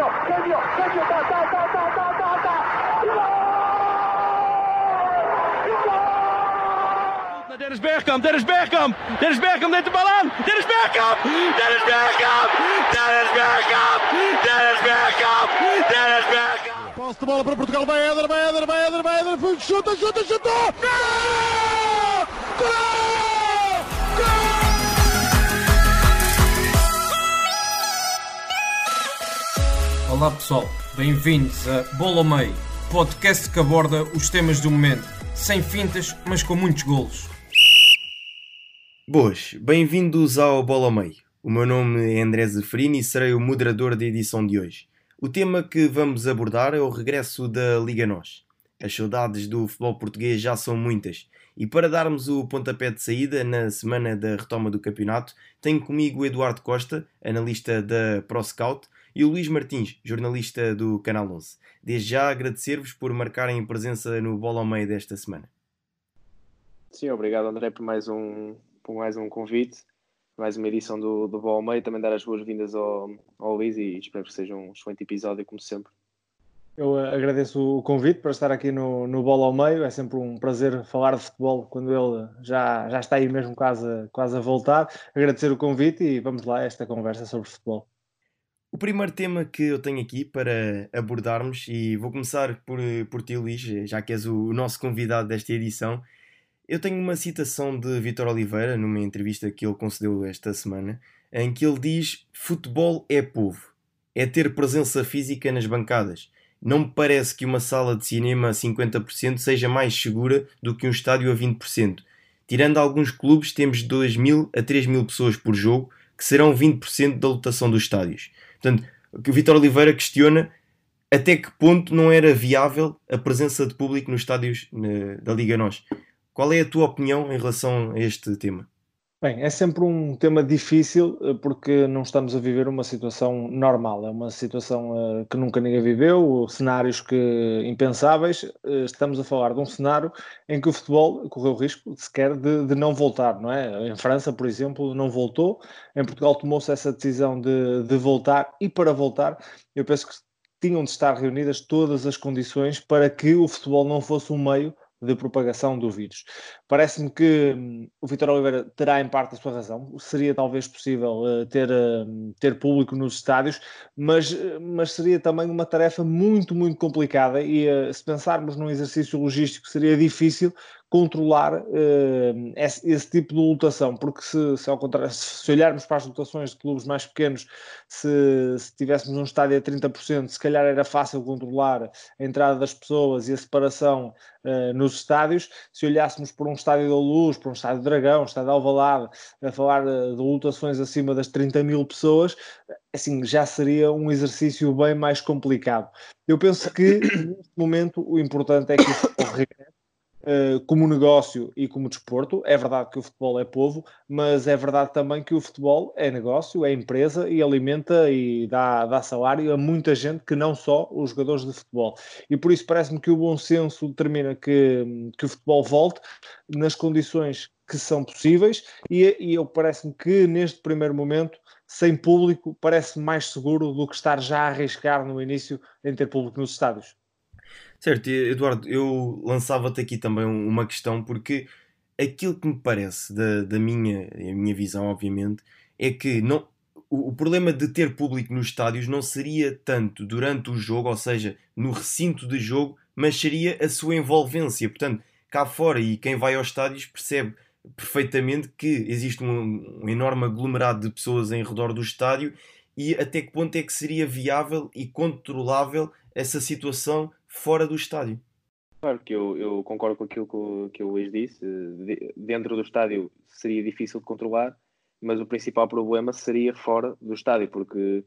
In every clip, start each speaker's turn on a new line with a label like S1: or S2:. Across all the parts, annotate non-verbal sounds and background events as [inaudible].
S1: genio, genio, genio, ta, ta, ta, ta, ta, ta, ta. Dennis Bergkamp, Dennis Bergkamp, Dennis Bergkamp neemt de bal aan. Dennis Bergkamp, Dennis Bergkamp, Dennis Bergkamp, Dennis Bergkamp, Dennis Bergkamp. Posse de bola para Portugal, vai Eder, vai Eder, vai Eder, vai Eder, chuta, chuta, chuta. Gol! Gol!
S2: Olá pessoal, bem-vindos a Bola ao Meio, podcast que aborda os temas do momento, sem fintas, mas com muitos golos.
S3: Boas, bem-vindos ao Bola ao Meio. O meu nome é André Zeferini e serei o moderador da edição de hoje. O tema que vamos abordar é o regresso da Liga NOS. As saudades do futebol português já são muitas e para darmos o pontapé de saída na semana da retoma do campeonato, tenho comigo Eduardo Costa, analista da ProScout, e o Luís Martins, jornalista do Canal 11. Desde já agradecer-vos por marcarem presença no Bola ao Meio desta semana.
S4: Sim, obrigado André por mais um, por mais um convite, mais uma edição do, do Bola ao Meio. Também dar as boas-vindas ao, ao Luís e espero que seja um excelente episódio, como sempre.
S5: Eu agradeço o convite para estar aqui no, no Bola ao Meio. É sempre um prazer falar de futebol quando ele já, já está aí mesmo quase, quase a voltar. Agradecer o convite e vamos lá a esta conversa sobre futebol.
S3: O primeiro tema que eu tenho aqui para abordarmos, e vou começar por, por ti, Luís, já que és o nosso convidado desta edição. Eu tenho uma citação de Vitor Oliveira, numa entrevista que ele concedeu esta semana, em que ele diz: Futebol é povo, é ter presença física nas bancadas. Não me parece que uma sala de cinema a 50% seja mais segura do que um estádio a 20%. Tirando alguns clubes, temos 2 mil a 3 mil pessoas por jogo, que serão 20% da lotação dos estádios. Portanto, o Vitor Oliveira questiona até que ponto não era viável a presença de público nos estádios da Liga NOS. Qual é a tua opinião em relação a este tema?
S5: Bem, é sempre um tema difícil eh, porque não estamos a viver uma situação normal, é uma situação uh, que nunca ninguém viveu, cenários que impensáveis. Uh, estamos a falar de um cenário em que o futebol correu o risco sequer de, de não voltar, não é? Em França, por exemplo, não voltou, em Portugal tomou-se essa decisão de, de voltar e para voltar, eu penso que tinham de estar reunidas todas as condições para que o futebol não fosse um meio de propagação do vírus. Parece-me que hum, o Vitor Oliveira terá em parte a sua razão. Seria talvez possível uh, ter, uh, ter público nos estádios, mas, uh, mas seria também uma tarefa muito, muito complicada e se pensarmos num exercício logístico seria difícil controlar uh, esse, esse, tipo de lotação, porque se, se, ao contrário, se olharmos para as lotações de clubes mais pequenos, se, se tivéssemos um estádio a 30%, se calhar era fácil controlar a entrada das pessoas e a separação uh, nos estádios. Se olhássemos para um estádio da Luz, para um estádio Dragão, um estádio de Alvalade, a falar uh, de lotações acima das 30 mil pessoas, assim, já seria um exercício bem mais complicado. Eu penso que, neste momento, o importante é que o regresse Uh, como negócio e como desporto. É verdade que o futebol é povo, mas é verdade também que o futebol é negócio, é empresa e alimenta e dá, dá salário a muita gente que não só os jogadores de futebol. E por isso parece-me que o bom senso determina que, que o futebol volte nas condições que são possíveis e, e eu parece-me que neste primeiro momento sem público parece mais seguro do que estar já a arriscar no início em ter público nos estádios.
S3: Certo, Eduardo, eu lançava-te aqui também uma questão, porque aquilo que me parece da, da minha, a minha visão, obviamente, é que não, o, o, problema de ter público nos estádios não seria tanto durante o jogo, ou seja, no recinto de jogo, mas seria a sua envolvência. Portanto, cá fora e quem vai aos estádios percebe perfeitamente que existe um, um enorme aglomerado de pessoas em redor do estádio e até que ponto é que seria viável e controlável essa situação fora do estádio.
S4: Claro que eu, eu concordo com aquilo que o, que o Luís disse. De, dentro do estádio seria difícil de controlar, mas o principal problema seria fora do estádio, porque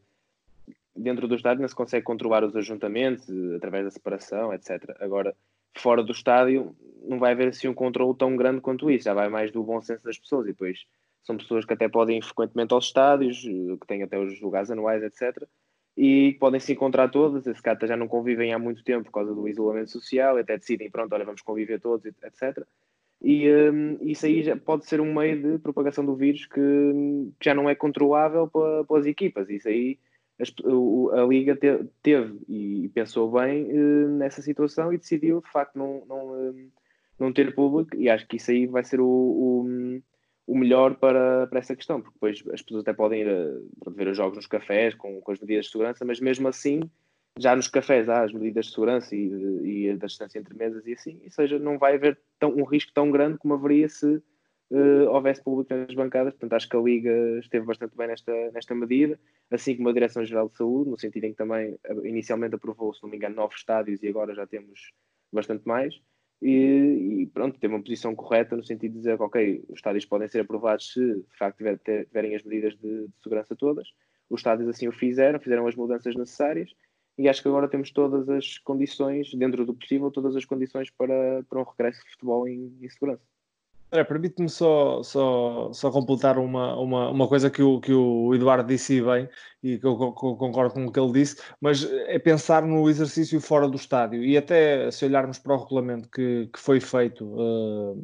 S4: dentro do estádio não se consegue controlar os ajuntamentos através da separação, etc. Agora, fora do estádio, não vai haver assim um controle tão grande quanto isso, já vai mais do bom senso das pessoas. E depois são pessoas que até podem ir frequentemente aos estádios, que têm até os lugares anuais, etc e podem se encontrar todas. Esse cata já não convivem há muito tempo por causa do isolamento social, até decidem, pronto, olha, vamos conviver todos, etc. E um, isso aí já pode ser um meio de propagação do vírus que, que já não é controlável pelas equipas. Isso aí a, a Liga te, teve e pensou bem uh, nessa situação e decidiu, de facto, não, não, uh, não ter público. E acho que isso aí vai ser o, o, o melhor para, para essa questão, porque depois as pessoas até podem ir a, ver os jogos nos cafés com, com as medidas de segurança, mas mesmo assim, já nos cafés há as medidas de segurança e, e da distância entre mesas e assim, ou seja, não vai haver tão, um risco tão grande como haveria se uh, houvesse público nas bancadas. Portanto, acho que a Liga esteve bastante bem nesta, nesta medida, assim como a Direção-Geral de Saúde, no sentido em que também eh, inicialmente aprovou, se não me engano, novos estádios e agora já temos bastante mais. E, e, pronto, teve uma posição correta no sentido de dizer que, ok, os estádios podem ser aprovados se de facto tiver, tiverem as medidas de, de, segurança todas. Os estádios assim o fizeram, fizeram as mudanças necessárias e acho que agora temos todas as condições, dentro do possível, todas as condições para, para um regresso de futebol em, em segurança.
S5: É, Permite-me só, só, só completar uma, uma, uma coisa que o, que o Eduardo disse bem e que eu concordo com o que ele disse, mas é pensar no exercício fora do estádio e até se olharmos para o regulamento que, que foi feito uh,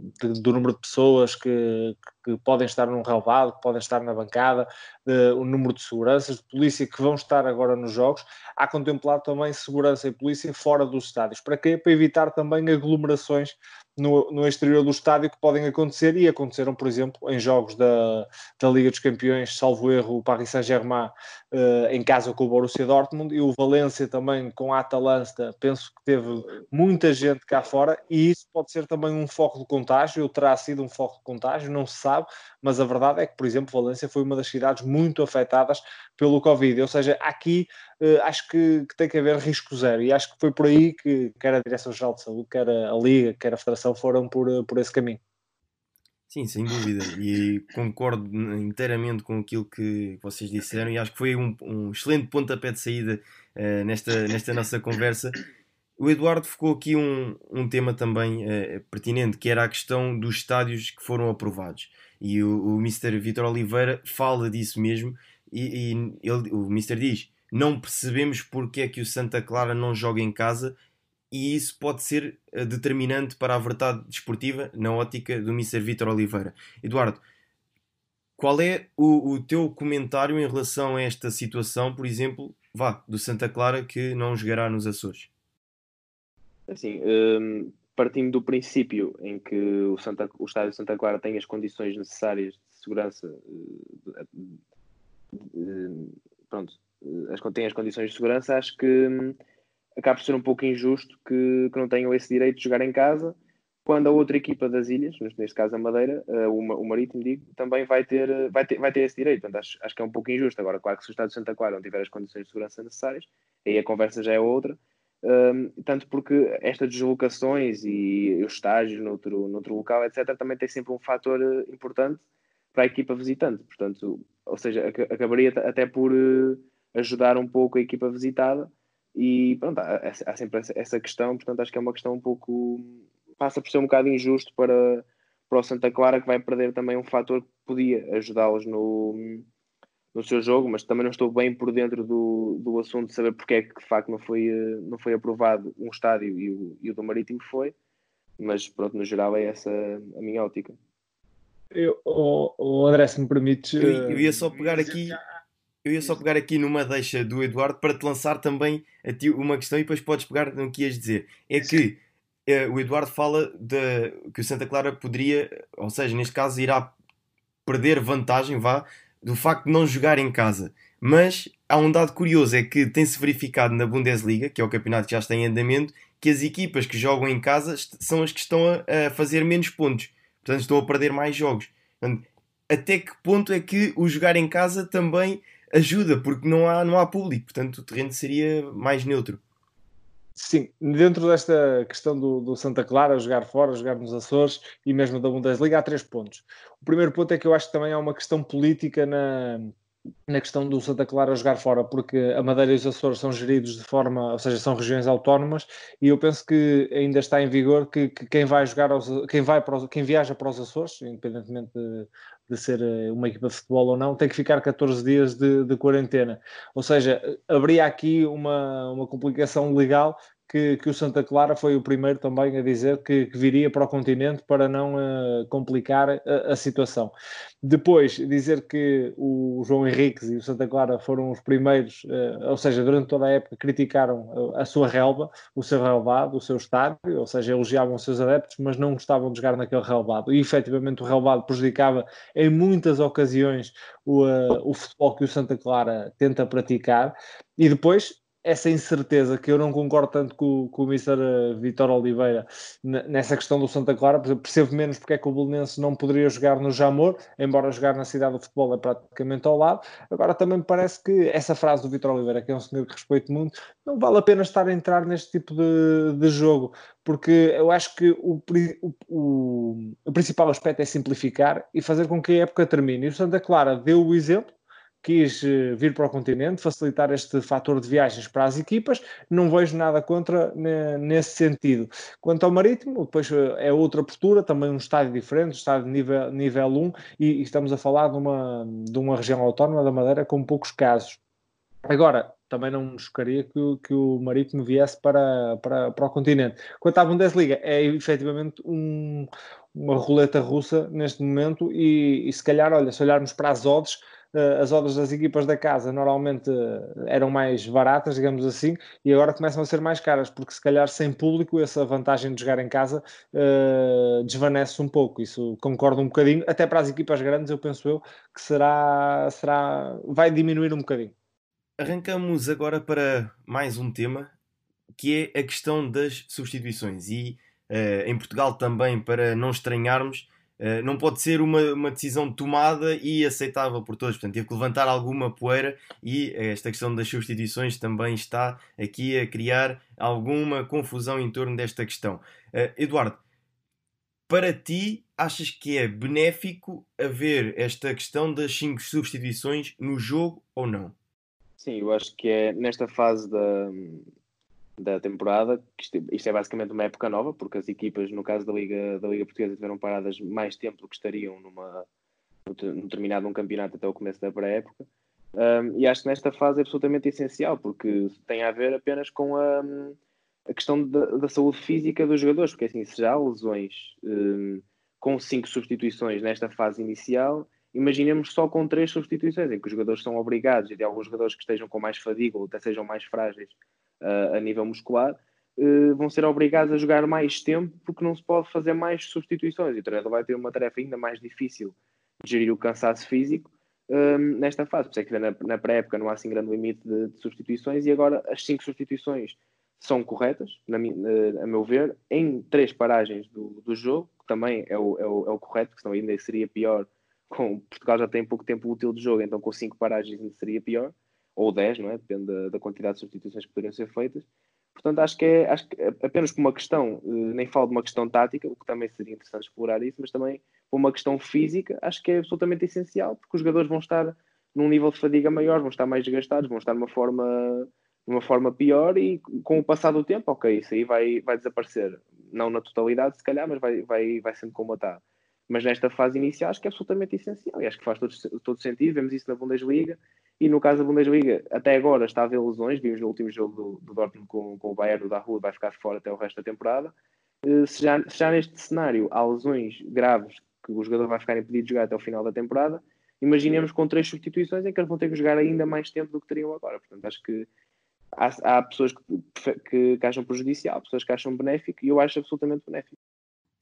S5: do número de pessoas que, que podem estar num relevado, que podem estar na bancada, uh, o número de seguranças, de polícia que vão estar agora nos jogos, há contemplado também segurança e polícia fora dos estádios. Para quê? Para evitar também aglomerações no, no exterior do estádio que podem acontecer e aconteceram, por exemplo, em jogos da, da Liga dos Campeões, salvo erro, o Paris Saint-Germain uh, em casa com o Borussia Dortmund e o Valência também com a Atalanta, penso que teve muita gente cá fora e isso pode ser também um foco de contágio, ou terá sido um foco de contágio, não se sabe, mas a verdade é que, por exemplo, Valência foi uma das cidades muito afetadas pelo Covid, ou seja, aqui uh, acho que, que, tem que haver risco zero e acho que foi por aí que quer a Direção-Geral de Saúde, quer a, Liga, quer a Federação foram por, uh, por esse caminho.
S3: Sim, sem dúvida, e concordo inteiramente com aquilo que vocês disseram, e acho que foi um, um excelente pontapé de saída uh, nesta, nesta nossa conversa. O Eduardo focou aqui um, um tema também uh, pertinente, que era a questão dos estádios que foram aprovados. E o, o Mr. Vitor Oliveira fala disso mesmo, e, e ele, o Mr. diz: Não percebemos porque é que o Santa Clara não joga em casa e isso pode ser eh, determinante para a verdade desportiva na ótica do Mr. Vitor Oliveira. Eduardo, qual é o, o, teu comentário em relação a esta situação, por exemplo, vá, do Santa Clara que não jogará nos Açores?
S4: Assim, um, partindo do princípio em que o, Santa, o estádio Santa Clara tem as condições necessárias de segurança, uh, pronto, tem as condições de segurança, acho que hum, acaba por ser um pouco injusto que, que não tenham esse direito de jogar em casa, quando a outra equipa das ilhas, neste caso a Madeira, uh, o, Marítimo, digo, também vai ter, eh, vai ter, vai ter esse direito. Portanto, acho, acho que é um pouco injusto. Agora, claro que se o Estado de Santa Clara não tiver as condições de segurança necessárias, aí a conversa já é outra. Um, tanto porque estas deslocações e os estágios noutro, noutro local, etc., também tem sempre um fator importante para a equipa visitante. Portanto, ou seja, acabaria até por uh, ajudar um pouco a equipa visitada e pronto, há, há sempre essa questão, portanto acho que é uma questão um pouco. passa por ser um bocado injusto para, para o Santa Clara, que vai perder também um fator que podia ajudá-los no, no seu jogo, mas também não estou bem por dentro do, do assunto de saber porque é que de facto não foi, não foi aprovado um estádio e o, e o do Marítimo foi, mas pronto, no geral é essa a minha ótica.
S5: Eu, o, o André, se me permites.
S3: Eu, eu ia só pegar aqui eu ia só pegar aqui numa deixa do Eduardo para te lançar também a ti uma questão e depois podes pegar no que ias dizer. É que uh, o Eduardo fala de, que o Santa Clara poderia, ou seja, neste caso, irá perder vantagem, vá, do facto de não jogar em casa. Mas há um dado curioso, é que tem-se verificado na Bundesliga, que é o campeonato que já está em andamento, que as equipas que jogam em casa são as que estão a, a fazer menos pontos. Portanto, estão a perder mais jogos. Portanto, até que ponto é que o jogar em casa também ajuda, porque não há, não há público, portanto o terreno seria mais neutro.
S5: Sim, dentro desta questão do, do, Santa Clara, jogar fora, jogar nos Açores e mesmo da Bundesliga, há três pontos. O primeiro ponto é que eu acho que também há uma questão política na, na questão do Santa Clara jogar fora, porque a Madeira e os Açores são geridos de forma, ou seja, são regiões autónomas, e eu penso que ainda está em vigor que, que quem vai jogar aos, quem vai para os, quem viaja para os Açores, independentemente de, de ser eh, uma equipa de futebol ou não, tem que ficar 14 dias de, de quarentena. Ou seja, haveria aqui uma, uma complicação legal que, que o Santa Clara foi o primeiro também a dizer que, que viria para o continente para não uh, complicar a, a, situação. Depois, dizer que o João Henriques e o Santa Clara foram os primeiros, uh, ou seja, durante toda a época criticaram a, a sua relva, o seu relvado, o seu estádio, ou seja, elogiavam os seus adeptos, mas não gostavam de jogar naquele relvado. E efetivamente o relvado prejudicava em muitas ocasiões o, uh, o futebol que o Santa Clara tenta praticar. E depois, essa incerteza que eu não concordo tanto com, com o Mr. Eh, Vitor Oliveira nessa questão do Santa Clara, percebo menos porque é que o Belenense não poderia jogar no Jamor, embora jogar na cidade do futebol é praticamente ao lado. Agora também me parece que essa frase do Vitor Oliveira, que é um senhor que respeito muito, não vale a pena estar a entrar neste tipo de, de jogo, porque eu acho que o, o, o principal aspecto é simplificar e fazer com que a época termine. E o Santa Clara deu o exemplo, quis eh, vir para o continente, facilitar este fator de viagens para as equipas, não vejo nada contra nesse sentido. Quanto ao Marítimo, depois eh, é outra postura, também um estádio diferente, um estádio nível, nível 1, e, estamos a falar de uma, de uma região autónoma da Madeira com poucos casos. Agora, também não me chocaria que, que o Marítimo viesse para, para, para o continente. Quanto à Bundesliga, é efetivamente um, uma roleta russa neste momento e, e, se calhar, olha, se olharmos para as odds, as odds das equipas da casa normalmente eh, eram mais baratas, digamos assim, e agora começam a ser mais caras, porque se calhar sem público essa vantagem de jogar em casa uh, desvanece um pouco. Isso concordo um bocadinho, até para as equipas grandes, eu penso eu que será, será vai diminuir um bocadinho.
S3: Arrancamos agora para mais um tema que é a questão das substituições e uh, em Portugal também para não estranharmos Uh, não pode ser uma, uma decisão tomada e aceitável por todos. Portanto, teve que levantar alguma poeira e esta questão das substituições também está aqui a criar alguma confusão em torno desta questão. Uh, Eduardo, para ti, achas que é benéfico haver esta questão das 5 substituições no jogo ou não?
S4: Sim, eu acho que é nesta fase da, da temporada. Isto, é basicamente uma época nova, porque as equipas, no caso da Liga, da Liga Portuguesa, tiveram paradas mais tempo do que estariam numa, no terminado um campeonato até o começo da pré-época. Um, e acho que nesta fase é absolutamente essencial, porque tem a ver apenas com a, a questão da, da saúde física dos jogadores, porque assim, se já há lesões um, com cinco substituições nesta fase inicial, imaginemos só com três substituições, em que os jogadores são obrigados, e de alguns jogadores que estejam com mais fadiga ou até sejam mais frágeis, uh, a nível muscular, uh, vão ser obrigados a jogar mais tempo porque não se pode fazer mais substituições e o treinador vai ter uma tarefa ainda mais difícil de gerir o cansaço físico um, nesta fase. Por isso é que na, na pré-época não há assim grande limite de, de, substituições e agora as cinco substituições são corretas, na, a meu ver, em três paragens do, do jogo, que também é o, é, o, é o correto, porque senão ainda seria pior. Com, Portugal já tem pouco tempo útil de jogo, então com cinco paragens ainda seria pior ou 10, não é? Depende da, da, quantidade de substituições que poderiam ser feitas. Portanto, acho que é, acho que é apenas por uma questão, eh, nem falo de uma questão tática, o que também seria interessante explorar isso, mas também por uma questão física, acho que é absolutamente essencial, porque os jogadores vão estar num nível de fadiga maior, vão estar mais desgastados, vão estar numa forma, numa forma pior e com o passar do tempo, ok, isso aí vai, vai desaparecer. Não na totalidade, se calhar, mas vai, vai, vai sendo combatado. Mas nesta fase inicial acho que é absolutamente essencial e acho que faz todo, todo sentido, vemos isso na Bundesliga e no caso da Bundesliga, até agora está a haver lesões. Vimos no último jogo do, do Dortmund com, com o Bayern da Rua, vai ficar fora até o resto da temporada. Uh, se, já, se já neste cenário há lesões graves que o jogador vai ficar impedido de jogar até o final da temporada, imaginemos com três substituições em que eles vão ter que jogar ainda mais tempo do que teriam agora. Portanto, acho que há, há pessoas que, que, que acham prejudicial, pessoas que acham benéfico e eu acho absolutamente benéfico.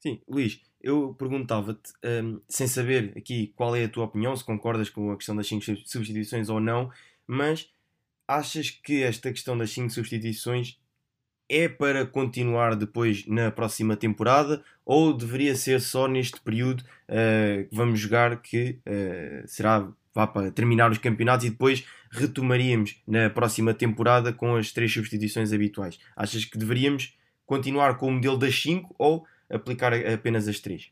S3: Sim, Luís, eu perguntava-te, um, sem saber aqui qual é a tua opinião, se concordas com a questão das 5 substituições ou não, mas achas que esta questão das 5 substituições é para continuar depois na próxima temporada ou deveria ser só neste período uh, que vamos jogar que uh, será vá para terminar os campeonatos e depois retomaríamos na próxima temporada com as três substituições habituais? Achas que deveríamos continuar com o modelo das 5 ou aplicar apenas as três?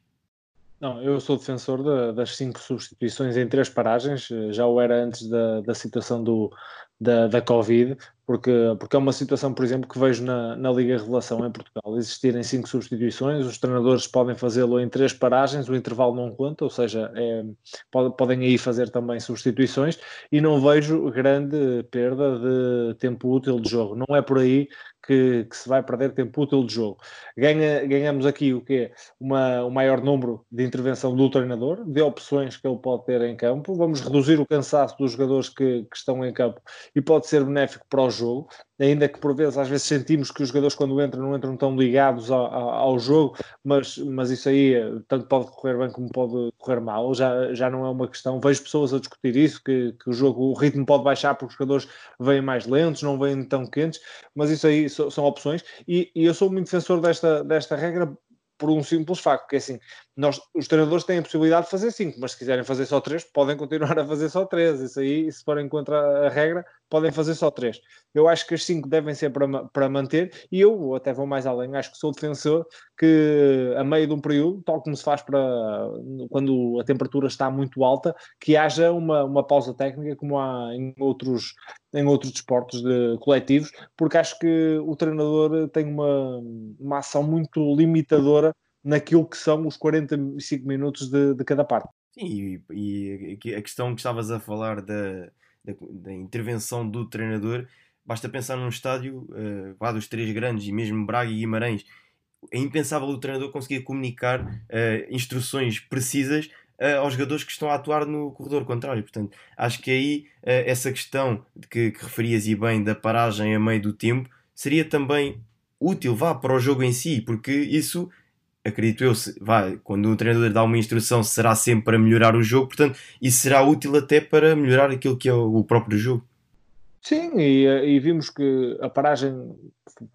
S5: Não, eu sou defensor de, das cinco substituições em três paragens, já o era antes da, da situação do, da, da Covid, porque, porque é uma situação, por exemplo, que vejo na, na Liga Revelação em Portugal. Existirem cinco substituições, os treinadores podem fazê-lo em três paragens, o intervalo não conta, ou seja, é, pode, podem aí fazer também substituições, e não vejo grande perda de tempo útil de jogo. Não é por aí que, que, se vai perder tempo útil de jogo. Ganha, ganhamos aqui o quê? Uma, o maior número de intervenção do treinador, de opções que ele pode ter em campo. Vamos reduzir o cansaço dos jogadores que, que estão em campo e pode ser benéfico para o jogo ainda que por vezes às vezes sentimos que os jogadores quando entram não entram tão ligados ao, ao, jogo, mas, mas isso aí tanto pode correr bem como pode correr mal, já, já não é uma questão. Vejo pessoas a discutir isso, que, que o jogo, o ritmo pode baixar porque os jogadores vêm mais lentos, não vêm tão quentes, mas isso aí so, são opções, e, e, eu sou muito defensor desta, desta regra por um simples facto, que é assim, nós, os treinadores têm a possibilidade de fazer cinco, mas se quiserem fazer só três, podem continuar a fazer só três. Isso aí, se forem contra a regra, podem fazer só três. Eu acho que as cinco devem ser para, para manter, e eu até vou mais além, acho que sou defensor que a meio de um período, tal como se faz para quando a temperatura está muito alta, que haja uma, uma pausa técnica, como há em outros, em outros desportos de, coletivos, porque acho que o treinador tem uma, uma ação muito limitadora naquilo que são os 45 minutos de, de cada parte.
S3: Sim, e, e, a questão que estavas a falar da, da, da, intervenção do treinador, basta pensar num estádio, uh, dos três grandes, e mesmo Braga e Guimarães, é impensável o treinador conseguir comunicar uh, instruções precisas uh, aos jogadores que estão a atuar no corredor contrário. Portanto, acho que aí uh, essa questão que, que referias e bem da paragem a meio do tempo seria também útil, vá, para o jogo em si, porque isso acredito eu, vai, quando o treinador dá uma instrução, será sempre para melhorar o jogo, portanto, isso será útil até para melhorar aquilo que é o próprio jogo.
S5: Sim, e, e vimos que a paragem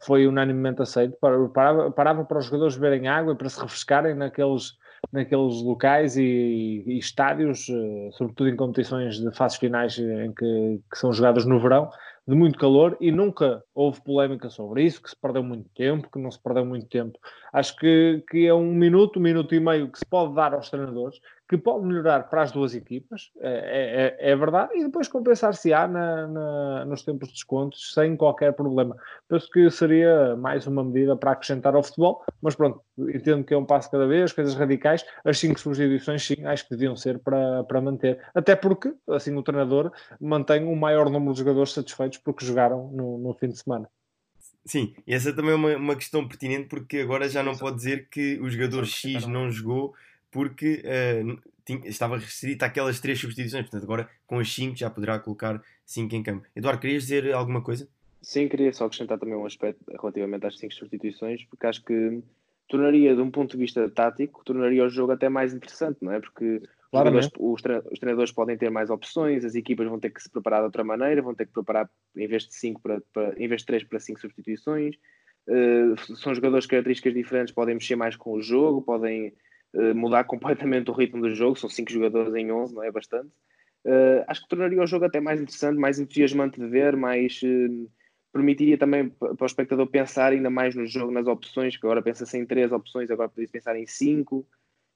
S5: foi unanimemente aceita, parava, parava para os jogadores beberem água e para se refrescarem naqueles, naqueles locais e, e, estádios, eh, sobretudo em competições de fases finais em que, que são jogadas no verão, de muito calor e nunca houve polémica sobre isso, que se perdeu muito tempo, que não se perdeu muito tempo. Acho que, que é um minuto, um minuto e meio que se pode dar aos treinadores, que pode melhorar para as duas equipas, é, é, é verdade, e depois compensar-se-á na, na, nos tempos de descontos sem qualquer problema. Penso que seria mais uma medida para acrescentar ao futebol, mas pronto, entendo que é um passo cada vez, coisas radicais, as cinco substituições sim, acho que deviam ser para, para manter, até porque assim o treinador mantém o maior número de jogadores satisfeitos porque jogaram no, no fim de semana.
S3: Sim, e essa também é uma, uma questão pertinente porque agora já não pode dizer que o jogador X não jogou porque uh, tinha, estava restrito àquelas três substituições. Portanto, agora com as 5 já poderá colocar 5 em campo. Eduardo, querias dizer alguma coisa?
S4: Sim, queria só acrescentar também um aspecto relativamente às 5 substituições, porque acho que tornaria, de um ponto de vista tático, tornaria o jogo até mais interessante, não é? Porque os, os, treinadores podem ter mais opções, as equipas vão ter que se preparar de outra maneira, vão ter que preparar em vez de 5 para, para, em vez de 3 para 5 substituições. Uh, são jogadores de características diferentes, podem mexer mais com o jogo, podem mudar [laughs] completamente o ritmo do jogo. São cinco jogadores em 11, não é bastante. Uh, acho que tornaria o jogo até mais interessante, mais entusiasmante de ver, mais uh, permitiria também para o espectador pensar ainda mais no jogo, nas opções, que agora pensa-se em três opções, agora podia pensar em cinco.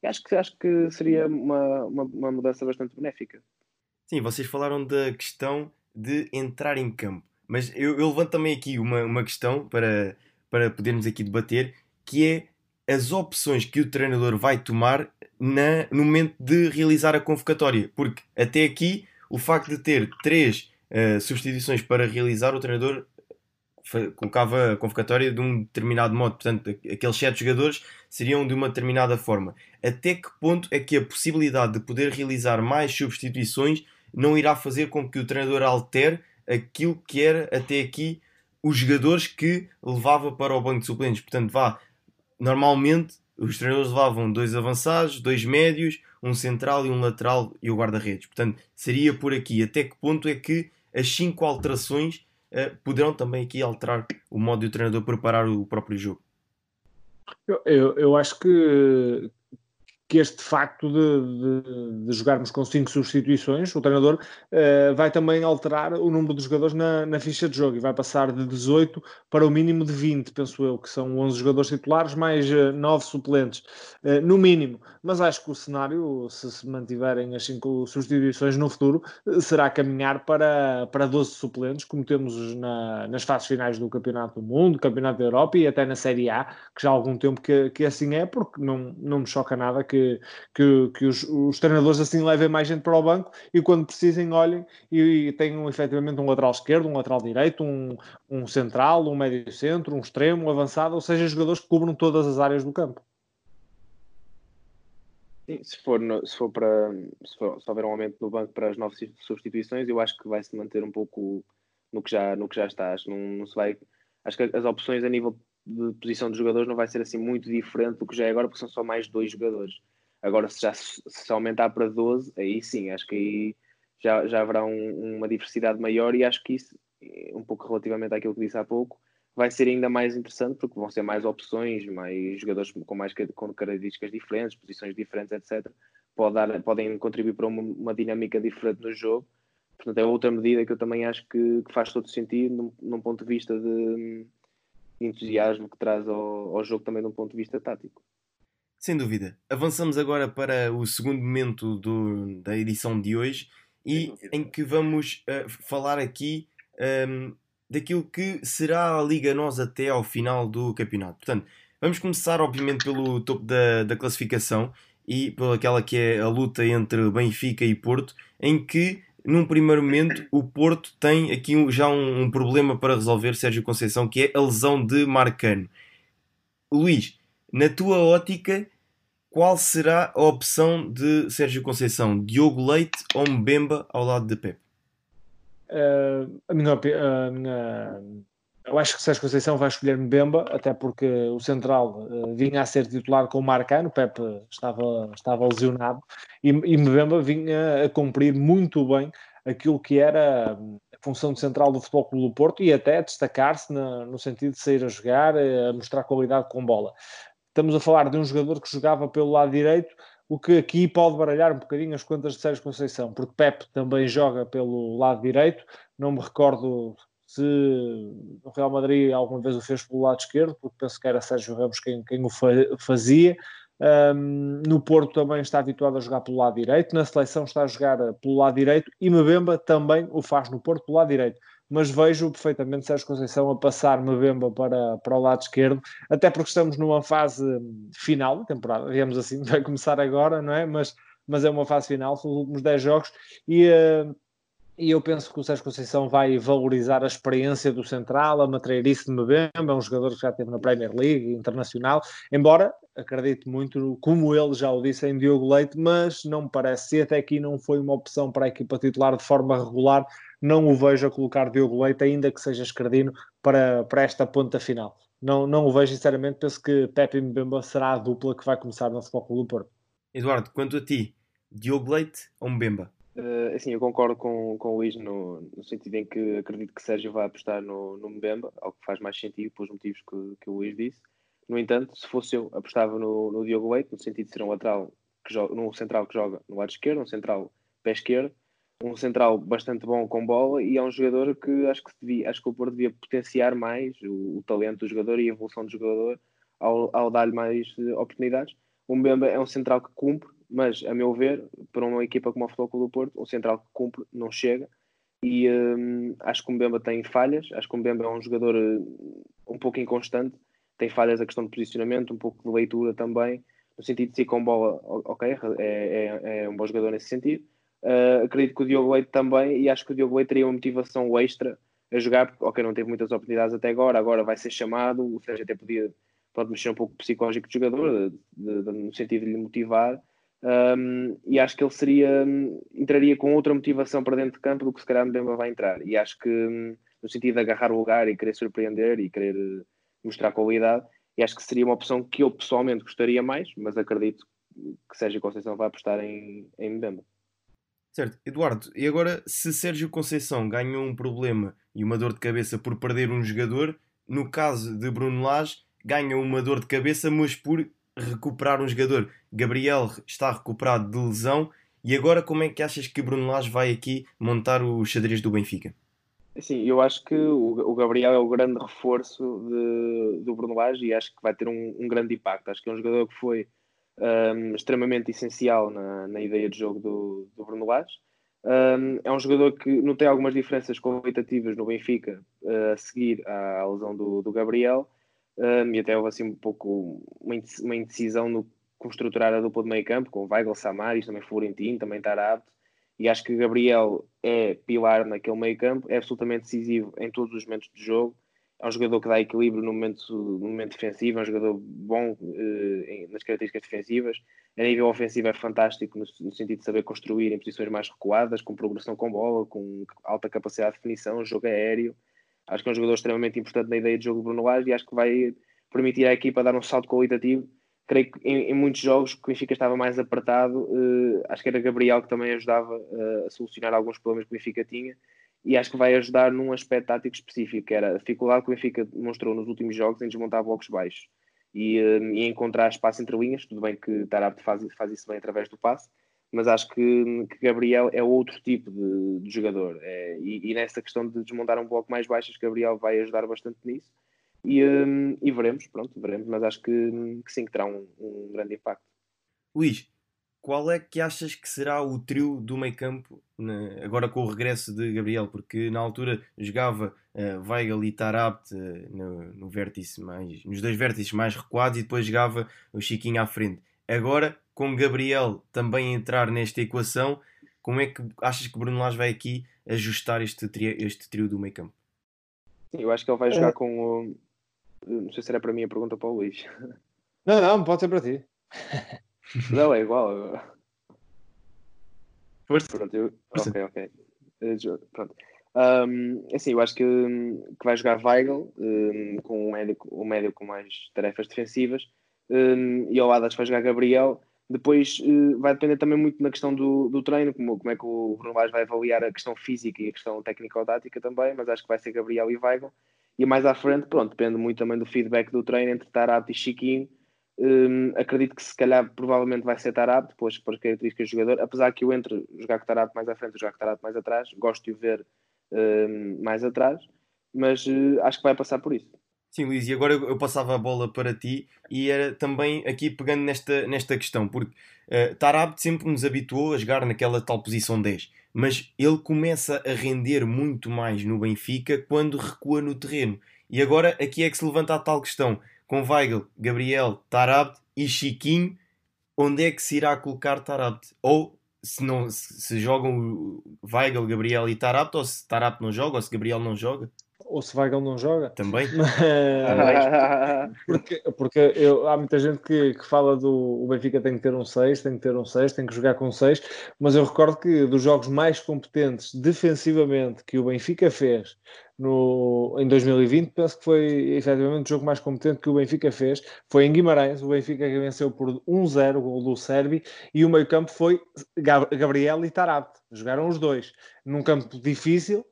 S4: E acho que, acho que seria uma, uma, uma mudança bastante benéfica.
S3: Sim, vocês falaram da questão de entrar em campo, mas eu, eu levanto também aqui uma, uma questão para, para podermos aqui debater, que é as opções que o treinador vai tomar na, no momento de realizar a convocatória. Porque até aqui, o facto de ter três uh, substituições para realizar, o treinador colocava a convocatória de um determinado modo. Portanto, aqueles sete jogadores seriam de uma determinada forma. Até que ponto é que a possibilidade de poder realizar mais substituições não irá fazer com que o treinador altere aquilo que era até aqui os jogadores que levava para o banco de suplentes? Portanto, vá, normalmente os treinadores levavam dois avançados, dois médios, um central e um lateral e o guarda-redes. Portanto, seria por aqui. Até que ponto é que as cinco alterações uh, poderão também aqui alterar o modo de o treinador preparar o próprio jogo?
S5: Eu, eu, eu acho que, que este facto de, de, de, jogarmos com cinco substituições, o treinador uh, vai também alterar o número de jogadores na, na, ficha de jogo e vai passar de 18 para o mínimo de 20, penso eu, que são 11 jogadores titulares mais eh, 9 suplentes, uh, no mínimo. Mas acho que o cenário, se se mantiverem as cinco substituições no futuro, será caminhar para, para 12 suplentes, como temos na, nas fases finais do Campeonato do Mundo, Campeonato da Europa e até na Série A, que já há algum tempo que, que assim é, porque não, não me choca nada que que, que, que os, os, treinadores assim levem mais gente para o banco e quando precisem olhem e, e tenham efetivamente um lateral esquerdo, um lateral direito, um, um central, um médio centro, um extremo, um avançado, ou seja, jogadores que cubram todas as áreas do campo.
S4: Sim, se for, no, se for para se, for, se houver um aumento no banco para as novas substituições, eu acho que vai se manter um pouco no que já, no que já está. Acho, não, não se vai, acho que as opções a nível de posição de jogadores não vai ser assim muito diferente do que já é agora, porque são só mais dois jogadores. Agora, se já se aumentar para 12, aí sim, acho que aí já, já haverá um, uma diversidade maior e acho que isso, um pouco relativamente àquilo que disse há pouco, vai ser ainda mais interessante porque vão ser mais opções, mais jogadores com mais com características diferentes, posições diferentes, etc. Pode dar, podem contribuir para uma, uma, dinâmica diferente no jogo. Portanto, é outra medida que eu também acho que, que faz todo sentido num, num ponto de vista de, entusiasmo que traz ao, ao jogo também de um ponto de vista tático.
S3: Sem dúvida. Avançamos agora para o segundo momento do, da edição de hoje e em que vamos uh, falar aqui um, ehm, daquilo que será a Liga Nós até ao final do campeonato. Portanto, vamos começar, obviamente, pelo topo da, da classificação e pelaquela que é a luta entre Benfica e Porto, em que num primeiro momento, o Porto tem aqui já um, um, problema para resolver, Sérgio Conceição, que é a lesão de Marcano. Luís, na tua ótica, qual será a opção de Sérgio Conceição? Diogo Leite ou Mbemba ao lado de Pep?
S5: Uh, a, minha, a minha, eu acho que Sérgio Conceição vai escolher Mbemba, até porque o central uh, vinha a ser titular com o Marcano, o Pepe estava, estava lesionado, e, e Mbemba vinha a cumprir muito bem aquilo que era a função de central do Futebol Clube do Porto e até destacar-se no sentido de sair a jogar, a mostrar qualidade com bola. Estamos a falar de um jogador que jogava pelo lado direito, o que aqui pode baralhar um bocadinho as contas de Sérgio Conceição, porque Pepe também joga pelo lado direito, não me recordo se o Real Madrid alguma vez o fez pelo lado esquerdo, porque penso que era Sérgio Ramos quem, quem o fazia. Um, no Porto também está habituado a jogar pelo lado direito, na seleção está a jogar pelo lado direito e Mbemba também o faz no Porto pelo lado direito. Mas vejo perfeitamente Sérgio Conceição a passar Mbemba para, para o lado esquerdo, até porque estamos numa fase final da temporada, digamos assim, [laughs] vai começar agora, não é? Mas, mas é uma fase final, são os últimos 10 jogos e. Uh, e eu penso que o Sérgio Conceição vai valorizar a experiência do Central, a matreirice de Mbemba, é um jogador que já esteve na Premier League internacional, embora acredito muito, como ele já o disse, em Diogo Leite, mas não me parece, se até aqui não foi uma opção para a equipa titular de forma regular, não o vejo a colocar Diogo Leite, ainda que seja escardino, para, para esta ponta final. Não, não o vejo, sinceramente, penso que Pepe Mbemba será a dupla que vai começar no Futebol Clube Porto.
S3: Eduardo, quanto a ti, Diogo Leite ou Mbemba?
S4: Uh, assim, eu concordo com, com o Luís no, no, sentido em que acredito que Sérgio vai apostar no, no Mbemba, algo que faz mais sentido pelos motivos que, que o Luís disse. No entanto, se fosse eu, apostava no, no Diogo Leite, no sentido de ser um lateral que joga, num central que joga no lado esquerdo, um central pé esquerdo, um central bastante bom com bola e é um jogador que acho que, devia, acho que o Porto devia potenciar mais o, o, talento do jogador e a evolução do jogador ao, ao dar-lhe mais eh, oportunidades. O Mbemba é um central que cumpre, mas a meu ver, para uma equipa como o Futebol Clube do Porto, um central que cumpre não chega e hum, acho que o Mbemba tem falhas, acho que o Mbemba é um jogador uh, um pouco inconstante, tem falhas a questão de posicionamento, um pouco de leitura também, no sentido de ser com bola, ok, é, é, é um bom jogador nesse sentido. Uh, acredito que o Diogo Leite também, e acho que o Diogo Leite teria uma motivação extra a jogar, porque, ok, não teve muitas oportunidades até agora, agora vai ser chamado, ou seja, até podia, pode mexer um pouco o psicológico do jogador, de, de, de, no sentido de lhe motivar, um, e acho que ele seria entraria com outra motivação para dentro de campo do que se calhar Mbemba vai entrar. E acho que no sentido de agarrar o lugar e querer surpreender e querer eh, mostrar qualidade, e acho que seria uma opção que eu pessoalmente gostaria mais, mas acredito que Sérgio Conceição vai apostar em, em Mbemba.
S3: Certo, Eduardo, e agora se Sérgio Conceição ganhou um problema e uma dor de cabeça por perder um jogador, no caso de Bruno Lage, ganha uma dor de cabeça, mas por recuperar um jogador. Gabriel está recuperado de lesão. E agora, como é que achas que Bruno Lage vai aqui montar o xadrez do Benfica?
S4: Sim, eu acho que o, Gabriel é o grande reforço de, do Bruno Lage e acho que vai ter um, um, grande impacto. Acho que é um jogador que foi um, extremamente essencial na, na, ideia de jogo do, do Bruno Lage. Um, é um jogador que não tem algumas diferenças qualitativas no Benfica uh, a seguir à lesão do, do Gabriel um, e até houve assim um pouco uma indecisão no como estruturar a dupla de meio campo com Weigl, Samaris, também Florentino, também Tarab e acho que Gabriel é pilar naquele meio campo, é absolutamente decisivo em todos os momentos de jogo. É um jogador que dá equilíbrio no momento, no momento defensivo, é um jogador bom eh, nas características defensivas. A nível ofensivo é fantástico no, no, sentido de saber construir em posições mais recuadas, com progressão com bola, com alta capacidade de definição, jogo aéreo. Acho que é um jogador extremamente importante na ideia de jogo do Bruno Lage e acho que vai permitir à equipa dar um salto qualitativo. Creio que em, em, muitos jogos que o Benfica estava mais apertado, uh, acho que era Gabriel que também ajudava uh, a solucionar alguns problemas que o Benfica tinha e acho que vai ajudar num aspecto tático específico, que era a dificuldade que o Benfica demonstrou nos últimos jogos em desmontar blocos baixos e, uh, e encontrar espaço entre linhas, tudo bem que Tarab faz, faz isso bem através do passe, mas acho que, que Gabriel é outro tipo de, de jogador é, e, e nessa questão de desmontar um bloco mais baixo, Gabriel vai ajudar bastante nisso e, um, e veremos, pronto, veremos, mas acho que, que sim, que terá um, um, grande impacto.
S3: Luís, qual é que achas que será o trio do meio campo né, agora com o regresso de Gabriel? Porque na altura jogava uh, Weigl e Tarabt uh, no, no vértice mais, nos dois vértices mais recuados e depois jogava o Chiquinho à frente. Agora, com Gabriel também entrar nesta equação, como é que achas que Bruno Lage vai aqui ajustar este, tri este trio do meio campo?
S4: Sim, eu acho que ele vai jogar é. com o, não sei se era para mim a pergunta para o Luís.
S5: Não, não, pode ser para ti. [laughs]
S4: Não, é igual. Força. Pronto, eu... Ok, ok. Eh, pronto. Um, assim, eu acho que, que vai jogar Weigl um, com um médio, um médio com mais tarefas defensivas um, e ao lado vai jogar Gabriel. Depois uh, vai depender também muito na questão do, do treino, como, como é que o Bruno Lage vai avaliar a questão física e a questão técnico-tática também, mas acho que vai ser Gabriel e Weigl. E mais à frente, pronto, depende muito também do feedback do treino entre Tarap e Chiquinho. Um, acredito que se calhar provavelmente vai ser Tarap, depois por características do jogador, apesar que eu entre jogar com Tarap mais à frente e jogar com Tarap mais atrás, gosto de o ver um, mais atrás, mas uh, acho que vai passar por isso.
S3: Sim, Luís, e agora eu passava a bola para ti e era também aqui pegando nesta, nesta questão, porque uh, Tarab sempre nos habituou a jogar naquela tal posição 10 mas ele começa a render muito mais no Benfica quando recua no terreno. E agora aqui é que se levanta a tal questão: com Weigl, Gabriel, Tarabt e Chiquinho, onde é que se irá colocar Tarabt? Ou se, não, se jogam Weigl, Gabriel e Tarabt, ou se Tarabt não joga, ou se Gabriel não joga?
S5: Ou se Weigl não joga.
S3: Também. [laughs]
S5: porque porque eu, há muita gente que, que fala do o Benfica tem que ter um 6, tem que ter um 6, tem que jogar com 6, mas eu recordo que dos jogos mais competentes defensivamente que o Benfica fez no, em 2020, penso que foi efetivamente o jogo mais competente que o Benfica fez. Foi em Guimarães, o Benfica que venceu por 1-0 o gol do Serbi e o meio-campo foi Gabriel e Tarabt. Jogaram os dois num campo difícil,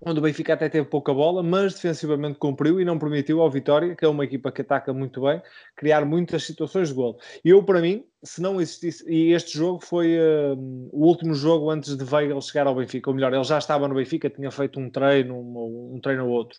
S5: onde o Benfica até teve pouca bola, mas defensivamente cumpriu e não permitiu ao Vitória, que é uma equipa que ataca muito bem, criar muitas situações de gol. E eu, para mim, se não existisse, e este jogo foi uh, o último jogo antes de Weigl chegar ao Benfica, ou melhor, ele já estava no Benfica, tinha feito um treino, um, um treino ou outro,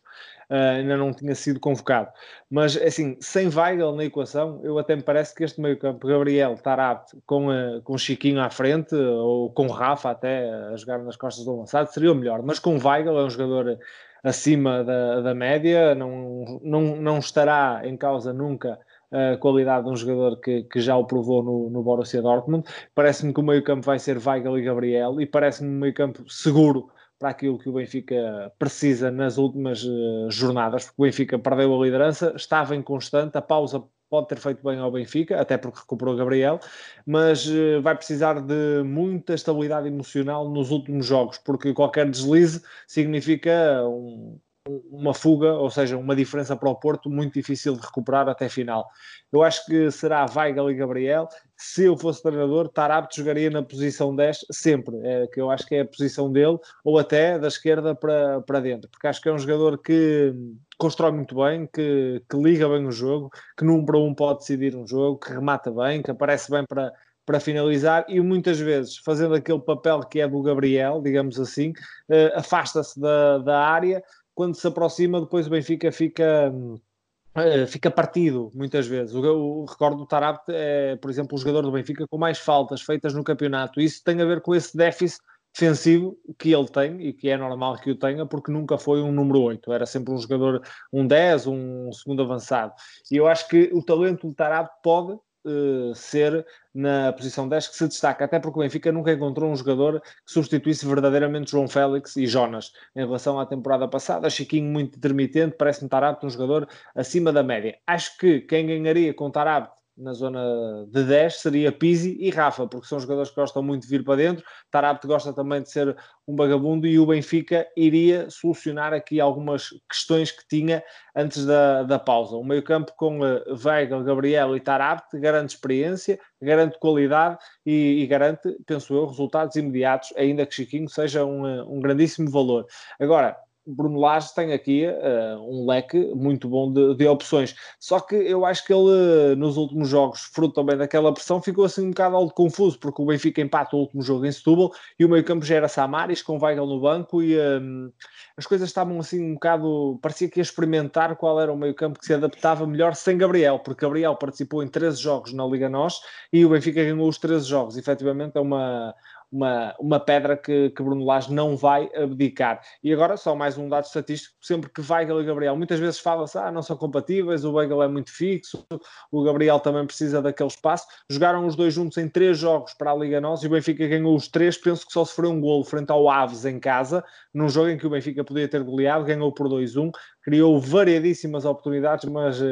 S5: uh, ainda não tinha sido convocado. Mas, assim, sem Weigl na equação, eu até me parece que este meio campo, Gabriel, Tarap, com, uh, com Chiquinho à frente, ou com Rafa até, a jogar nas costas do avançado, seria o melhor. Mas com Weigl é um jogador acima da, da média, não, não, não estará em causa nunca a qualidade de um jogador que, que já o provou no, no Borussia Dortmund. Parece-me que o meio-campo vai ser Weigl e Gabriel e parece-me um meio-campo seguro para aquilo que o Benfica precisa nas últimas uh, jornadas, porque o Benfica perdeu a liderança, estava inconstante, a pausa pode ter feito bem ao Benfica, até porque recuperou Gabriel, mas uh, vai precisar de muita estabilidade emocional nos últimos jogos, porque qualquer deslize significa um, uma fuga, ou seja, uma diferença para o Porto muito difícil de recuperar até final. Eu acho que será Weigl e Gabriel. Se eu fosse treinador, Tarapto jogaria na posição 10 sempre, é, que eu acho que é a posição dele, ou até da esquerda para, para dentro, porque acho que é um jogador que constrói muito bem, que, que liga bem o jogo, que num para um pode decidir um jogo, que remata bem, que aparece bem para, para finalizar e muitas vezes fazendo aquele papel que é do Gabriel, digamos assim, uh, afasta-se da, da área quando se aproxima, depois o Benfica fica. Uh, fica partido muitas vezes. O, o recordo do Tarapte é, por exemplo, o jogador do Benfica com mais faltas feitas no campeonato. Isso tem a ver com esse déficit defensivo que ele tem e que é normal que o tenha, porque nunca foi um número 8, era sempre um jogador, um 10, um segundo avançado. E eu acho que o talento do Tarapte pode uh, ser na posição 10 que se destaca, até porque o Benfica nunca encontrou um jogador que substituísse verdadeiramente João Félix e Jonas em relação à temporada passada. Chiquinho muito intermitente, parece-me Tarapte um jogador acima da média. Acho que quem ganharia com Tarapte na zona de 10 seria Pizzi e Rafa, porque são jogadores que gostam muito de vir para dentro. Tarapte gosta também de ser um vagabundo e o Benfica iria solucionar aqui algumas questões que tinha antes da, da pausa. O meio-campo com uh, Weigl, Gabriel e Tarapte garante experiência, garante qualidade e, e, garante, penso eu, resultados imediatos, ainda que Chiquinho seja um, eh, um grandíssimo valor. Agora, Bruno Lage tem aqui uh, um leque muito bom de, de, opções. Só que eu acho que ele, nos últimos jogos, fruto também daquela pressão, ficou assim um bocado algo confuso, porque o Benfica empata o último jogo em Setúbal e o meio-campo já era Samaris com Weigl no banco e um, as coisas estavam assim um bocado. parecia que ia experimentar qual era o meio-campo que se adaptava melhor sem Gabriel, porque Gabriel participou em 13 jogos na Liga Nós e o Benfica ganhou os 13 jogos. Efetivamente é uma uma, uma pedra que, que Bruno Lage não vai abdicar. E agora, só mais um dado estatístico, sempre que Weigl e Gabriel, muitas vezes fala-se, ah, não são compatíveis, o Weigl é muito fixo, o Gabriel também precisa daquele espaço. Jogaram os dois juntos em três jogos para a Liga Nós e o Benfica ganhou os três, penso que só sofreu um golo frente ao Aves em casa, num jogo em que o Benfica podia ter goleado, ganhou por 2-1, criou variedíssimas oportunidades, mas uh,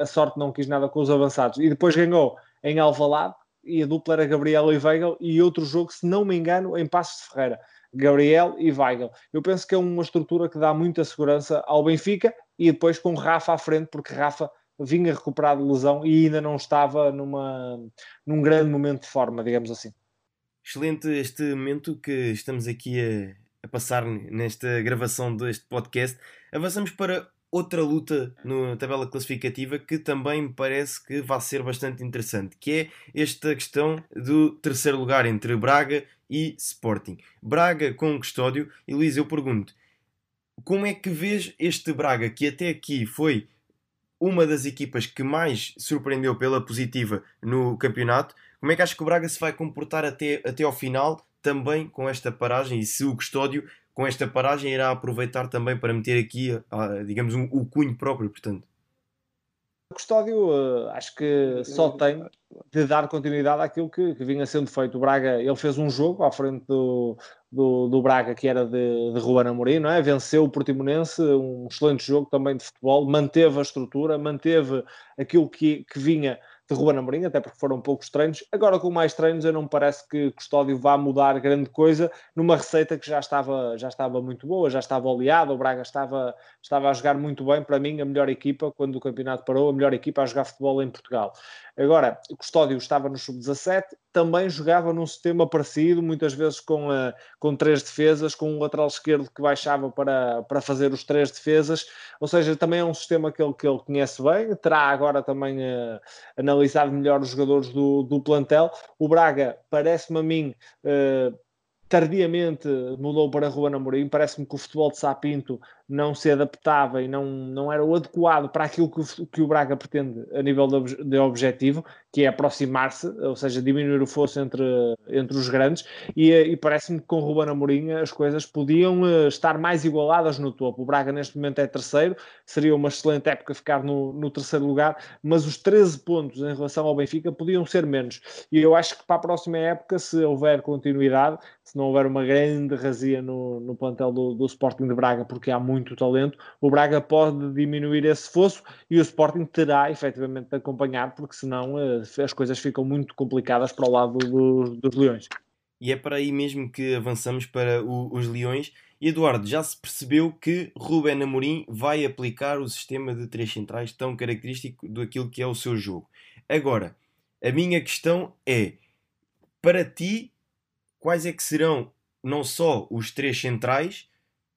S5: a sorte não quis nada com os avançados. E depois ganhou em Alvalade, e a dupla era Gabriel e Weigl, e outro jogo, se não me engano, em Passos de Ferreira. Gabriel e Weigl. Eu penso que é uma estrutura que dá muita segurança ao Benfica e depois com Rafa à frente, porque Rafa vinha recuperado de lesão e ainda não estava numa, num grande momento de forma, digamos assim.
S3: Excelente este momento que estamos aqui a, a passar nesta gravação deste podcast. Avançamos para outra luta na tabela classificativa que também me parece que vai ser bastante interessante, que é esta questão do terceiro lugar entre Braga e Sporting. Braga com custódio, e Luís, eu pergunto, como é que vês este Braga, que até aqui foi uma das equipas que mais surpreendeu pela positiva no campeonato, como é que acho que o Braga se vai comportar até, até ao final, também com esta paragem, e se o custódio com esta paragem irá aproveitar também para meter aqui, digamos, um, o cunho próprio, portanto.
S5: O Custódio uh, acho que só tem de dar continuidade àquilo que, que, vinha sendo feito. O Braga, ele fez um jogo à frente do, do, do Braga, que era de, de Ruben Amorim, não é? Venceu o Portimonense, um excelente jogo também de futebol, manteve a estrutura, manteve aquilo que, que vinha de Ruben Amorim, até porque foram poucos treinos. Agora, com mais treinos, eu não me parece que Custódio vá mudar grande coisa numa receita que já estava, já estava muito boa, já estava oleada. O Braga estava, estava a jogar muito bem. Para mim, a melhor equipa, quando o campeonato parou, a melhor equipa a jogar futebol em Portugal. Agora, Custódio estava no sub-17, também jogava num sistema parecido, muitas vezes com, uh, com três defesas, com um lateral esquerdo que baixava para, para fazer os três defesas, ou seja, também é um sistema que ele, que ele conhece bem, terá agora também uh, analisado melhor os jogadores do, do plantel. O Braga, parece-me a mim, uh, tardiamente mudou para Rua Amorim. Parece-me que o futebol de Sapinto não se adaptava e não, não era o adequado para aquilo que o, que o Braga pretende a nível de, de objetivo, que é aproximar-se, ou seja, diminuir o fosso entre, entre os grandes, e, e parece-me que com Ruben Amorim as coisas podiam uh, estar mais igualadas no topo. O Braga neste momento é terceiro, seria uma excelente época ficar no, no terceiro lugar, mas os 13 pontos em relação ao Benfica podiam ser menos. E eu acho que para a próxima época, se houver continuidade, se não houver uma grande razia no, no plantel do, do Sporting de Braga, porque há muito muito talento, o Braga pode diminuir esse fosso e o Sporting terá efetivamente de acompanhar, porque senão uh, as coisas ficam muito complicadas para o lado do, dos Leões.
S3: E é para aí mesmo que avançamos para o, os Leões Eduardo, já se percebeu que Ruben Amorim vai aplicar o sistema de três centrais tão característico daquilo que é o seu jogo. Agora, a minha questão é, para ti, quais é que serão não só os três centrais,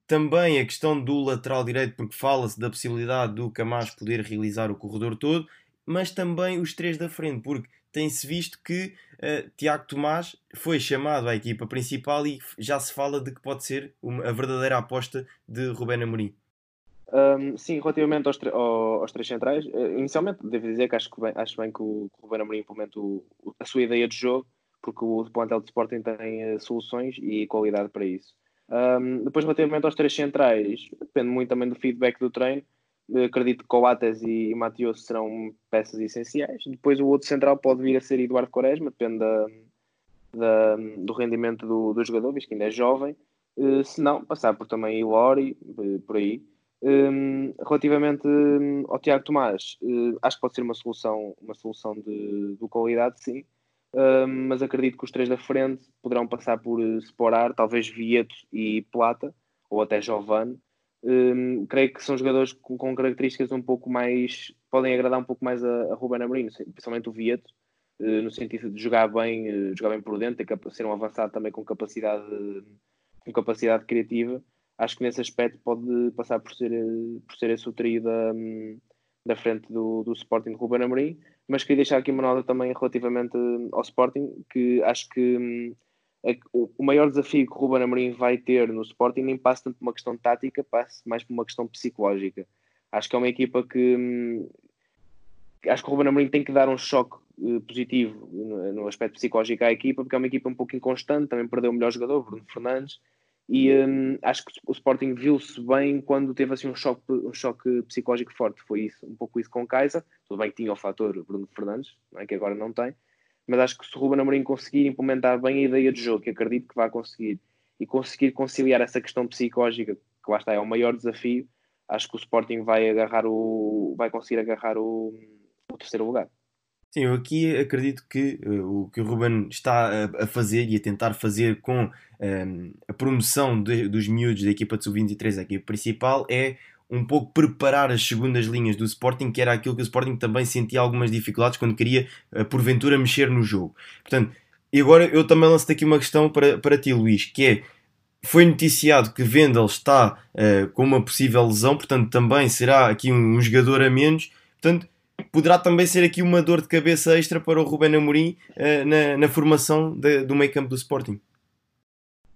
S3: também a questão do lateral direito, porque fala-se da possibilidade do Camacho poder realizar o corredor todo, mas também os três da frente, porque tem-se visto que uh, Tiago Tomás foi chamado à equipa principal e já se fala de que pode ser uma, a verdadeira aposta de Rubén Amorim.
S4: Um, sim, relativamente aos, aos, três centrais, uh, inicialmente devo dizer que acho, que bem, acho bem que o, o Rubén Amorim implemente a sua ideia de jogo, porque o plantel de Sporting tem uh, soluções e qualidade para isso. Um, depois, relativamente aos três centrais, depende muito também do feedback do treino acredito que Coates e Matheus serão peças essenciais. Depois o outro central pode vir a ser Eduardo Quaresma, depende da, da, do rendimento do, do jogador, visto que ainda é jovem. Uh, se não, passar por também Ilori, uh, por aí. Um, relativamente um, ao Tiago Tomás, uh, acho que pode ser uma solução, uma solução de, de qualidade, sim. Mas acredito que os três da frente poderão passar por Sporar, talvez Vieto e Plata, ou até Giovanni um, creio que são jogadores com, com, características um pouco mais. podem agradar um pouco mais a, a Ruben Amorim, principalmente o Vieto, uh, no sentido de jogar bem, uh, jogar bem por dentro, ser um avançado também com capacidade, com capacidade criativa. Acho que nesse aspecto pode passar por ser, por ser esse o trio da, da frente do, do Sporting de Ruben Amorim. Mas queria deixar aqui uma nota também relativamente ao Sporting, que acho que hum, o maior desafio que o Ruben Amorim vai ter no Sporting nem passa tanto por uma questão tática, passa mais por uma questão psicológica. Acho que é uma equipa que hum, acho que o Ruben Amorim tem que dar um choque uh, positivo no, aspecto psicológico à equipa, porque é uma equipa um pouco inconstante, também perdeu o melhor jogador, Bruno Fernandes, e hum, acho que o Sporting viu-se bem quando teve assim um choque, um choque psicológico forte. Foi isso, um pouco isso com o Kaiser, tudo bem que tinha o fator Bruno Fernandes, é? que agora não tem, mas acho que se o Ruben Amorim conseguir implementar bem a ideia de jogo, que acredito que vai conseguir, e conseguir conciliar essa questão psicológica, que lá está, é o maior desafio, acho que o Sporting vai agarrar o vai conseguir agarrar o, o terceiro lugar.
S3: Sim, eu aqui acredito que uh, o que o Ruben está a, a, fazer e a tentar fazer com um, ehm, a promoção de, dos miúdos da equipa de sub-23 à equipa principal é um pouco preparar as segundas linhas do Sporting, que era aquilo que o Sporting também sentia algumas dificuldades quando queria, eh, porventura, mexer no jogo. Portanto, e agora eu também lanço aqui uma questão para, para ti, Luís, que é, foi noticiado que Vendel está uh, com uma possível lesão, portanto também será aqui um, um, jogador a menos, portanto poderá também ser aqui uma dor de cabeça extra para o Ruben Amorim uh, na, na formação de, do meio campo do Sporting.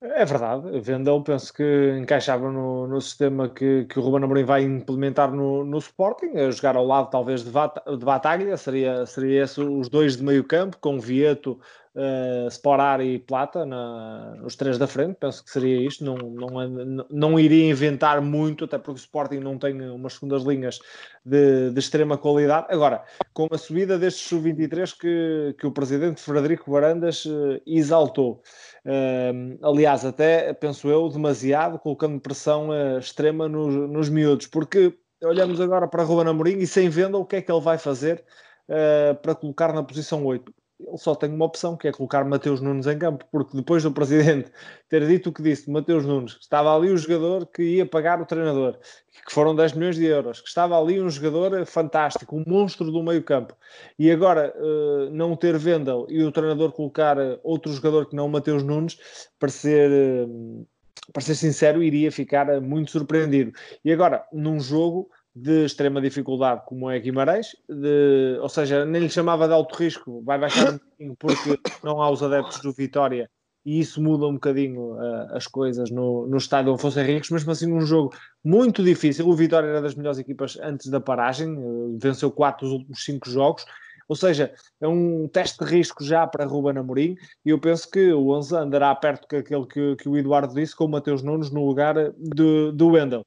S5: É verdade, Vendel penso que encaixava no, no sistema que, que o Ruben Amorim vai implementar no, no Sporting, a jogar ao lado talvez de, Vat, de Bataglia, seria, seria esse os dois de meio campo, com Vieto, uh, Sporar e Plata, na, os três da frente, penso que seria isto, não, não, não iria inventar muito, até porque o Sporting não tem umas segundas linhas de, de extrema qualidade. Agora, com a subida destes sub-23 que, que o presidente Frederico Varandas uh, exaltou, Uh, aliás, até penso eu, demasiado, colocando pressão uh, extrema nos, nos miúdos, porque olhamos agora para Ruben Amorim e sem venda, o que é que ele vai fazer uh, para colocar na posição 8? Ele só tem uma opção, que é colocar Mateus Nunes em campo, porque depois do presidente ter dito o que disse, Mateus Nunes, estava ali o jogador que ia pagar o treinador, que foram 10 milhões de euros, que estava ali um jogador fantástico, um monstro do meio campo, e agora uh, não ter Vendel e o treinador colocar eh, outro jogador que não Mateus Nunes, para ser... Uh, para ser sincero, iria ficar muito surpreendido. E agora, num jogo de extrema dificuldade, como é Guimarães, de, ou seja, nem lhe chamava de alto risco, vai baixar um bocadinho porque não há os adeptos do Vitória e isso muda um bocadinho uh, as coisas no, no estádio Afonso Henriques, mesmo assim num jogo muito difícil. O Vitória era das melhores equipas antes da paragem, uh, venceu quatro dos últimos cinco jogos, ou seja, é um teste de risco já para Ruben Amorim e eu penso que o 11 andará perto daquele que, que o Eduardo disse, com o Mateus Nunes no lugar de, do Wendel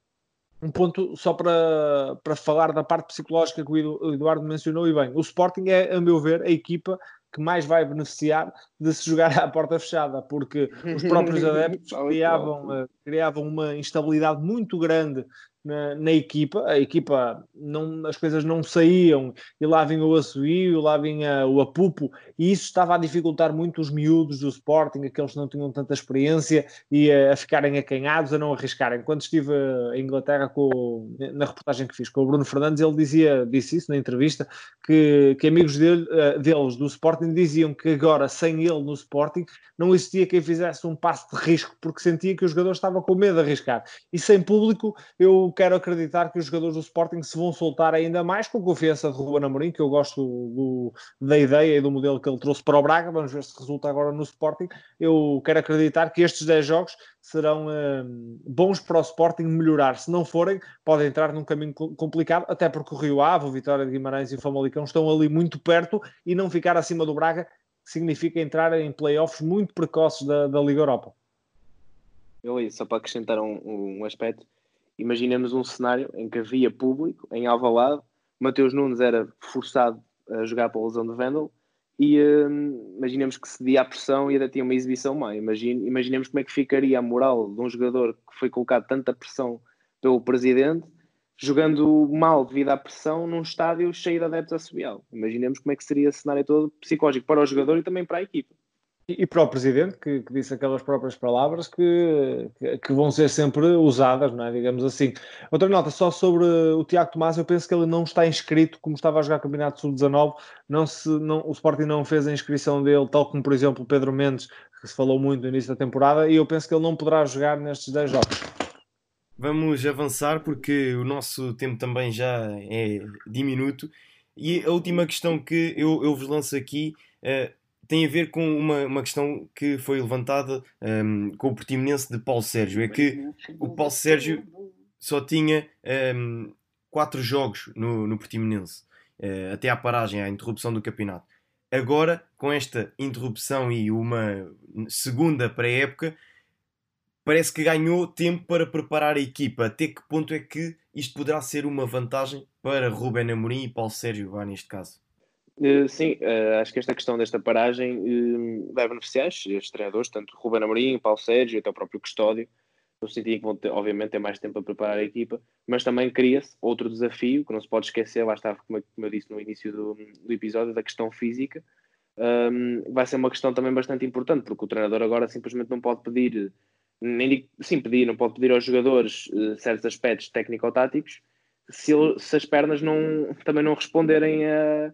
S5: um ponto só para, para falar da parte psicológica que o Eduardo mencionou e bem. O Sporting é, a meu ver, a equipa que mais vai beneficiar de se jogar à porta fechada, porque os próprios [laughs] adeptos criavam, uh, criavam uma instabilidade muito grande na, na, equipa. A equipa não, as coisas não saíam e lá vinha o assobio, lá vinha o apupo e isso estava a dificultar muito os miúdos do Sporting, aqueles que não tinham tanta experiência e a, a ficarem acanhados, a não arriscarem. Quando estive em Inglaterra com, na reportagem que fiz com o Bruno Fernandes, ele dizia, disse isso na entrevista, que, que amigos dele, eh, deles do Sporting diziam que agora, sem ele no Sporting, não existia quem fizesse um passo de risco, porque sentia que o jogador estava com medo de arriscar. E sem público, eu quero acreditar que os jogadores do Sporting se vão soltar ainda mais com confiança de Ruben Amorim, que eu gosto do, da ideia e do modelo que ele trouxe para o Braga. Vamos ver se resulta agora no Sporting. Eu quero acreditar que estes 10 jogos serão hum, bons para o Sporting melhorar. Se não forem, pode entrar num caminho complicado, até porque o Rio Ave, o Vitória de Guimarães e o Famalicão estão ali muito perto e não ficar acima do Braga significa entrar em playoffs muito precoces da, da Liga Europa.
S4: Eu, só para acrescentar um, um aspecto, imaginemos um cenário em que havia público em Alvalade, Mateus Nunes era forçado a jogar para a lesão de Vendel e hum, imaginemos que cedia a pressão e ainda tinha uma exibição má. Imagine, imaginemos como é que ficaria a moral de um jogador que foi colocado tanta pressão pelo presidente, jogando mal devido à pressão num estádio cheio de adeptos a subial. Imaginemos como é que seria esse cenário todo psicológico para o jogador e também para a equipa.
S5: E, para o Presidente, que, que, disse aquelas próprias palavras que, que, vão ser sempre usadas, não é? digamos assim. Outra nota, só sobre o Tiago Tomás, eu penso que ele não está inscrito, como estava a jogar Campeonato Sul-19, não se, não, o Sporting não fez a inscrição dele, tal como, por exemplo, o Pedro Mendes, que se falou muito no início da temporada, e eu penso que ele não poderá jogar nestes 10 jogos.
S3: Vamos avançar porque o nosso tempo também já é diminuto. E a última questão que eu, eu vos lanço aqui... Uh, tem a ver com uma, uma questão que foi levantada um, com o Portimonense de Paulo Sérgio. É que o Paulo Sérgio só tinha um, quatro jogos no, no Portimonense, uh, até à paragem, à interrupção do campeonato. Agora, com esta interrupção e uma segunda pré-época, parece que ganhou tempo para preparar a equipa. Até que ponto é que isto poderá ser uma vantagem para Ruben Amorim e Paulo Sérgio Vá neste caso?
S4: Uh, sim, uh, acho que esta questão desta paragem uh, vai beneficiar estes treinadores, tanto Ruben Amorim, Paulo Sérgio, até o próprio Custódio, no sentido em que vão ter, obviamente, ter mais tempo para preparar a equipa, mas também cria-se outro desafio, que não se pode esquecer, lá está, como, eu disse no início do, do episódio, da questão física, um, vai ser uma questão também bastante importante, porque o treinador agora simplesmente não pode pedir, nem sim, pedir, não pode pedir aos jogadores certos aspectos técnico-táticos, se, se, as pernas não, também não responderem a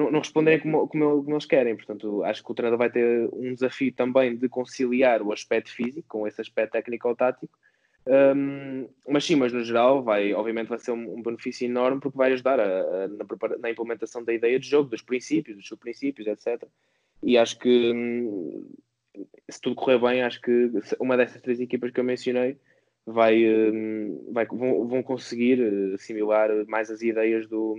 S4: não, não responderem como, como, como, eles querem. Portanto, acho que o treinador vai ter um desafio também de conciliar o aspecto físico com esse aspecto técnico-tático. Um, mas sim, mas no geral, vai, obviamente vai ser um, um benefício enorme porque vai ajudar a, a, na, na, implementação da ideia de jogo, dos princípios, dos subprincípios, etc. E acho que hum, se tudo correr bem, acho que uma dessas três equipas que eu mencionei vai, hum, vai vão, vão conseguir eh, assimilar mais as ideias do,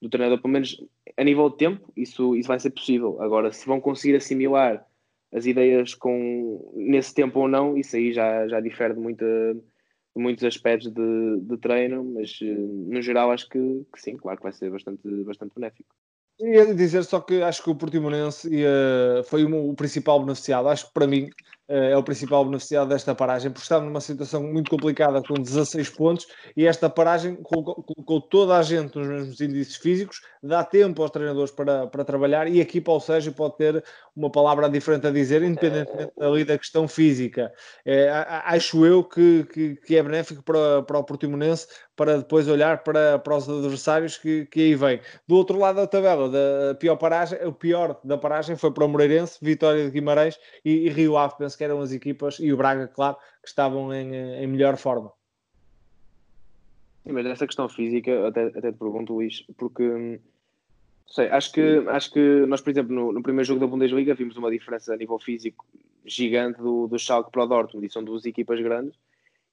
S4: do treinador, pelo menos a nível de tempo, isso, isso vai ser possível. Agora, se vão conseguir assimilar as ideias com nesse tempo ou não, isso aí já, já difere de, muita, de muitos aspectos de, de treino, mas eh, no geral acho que, que, sim, claro que vai ser bastante, bastante benéfico.
S5: Ia dizer só que acho que o Portimonense uh, foi o, o principal beneficiado. Acho que para mim eh, é o principal beneficiado desta paragem, porque estava numa situação muito complicada com 16 pontos e esta paragem colocou, colocou toda a gente nos mesmos índices físicos, dá tempo aos treinadores para, para trabalhar e aqui Paulo Sérgio pode ter uma palavra diferente a dizer, independentemente ali da questão física. É, acho eu que, que, que, é benéfico para, para o Portimonense para depois olhar para, para os adversários que, que aí vêm. Do outro lado da tabela, da pior paragem, o pior da paragem foi para o Moreirense, Vitória de Guimarães e, e Rio Ave, penso que eram as equipas, e o Braga, claro, que estavam em, em melhor forma.
S4: Sim, mas nessa questão física, até, até te pergunto, Luís, porque sei, acho que, acho que nós, por exemplo, no, no, primeiro jogo da Bundesliga vimos uma diferença a nível físico gigante do, do Schalke para o Dortmund, e são duas equipas grandes.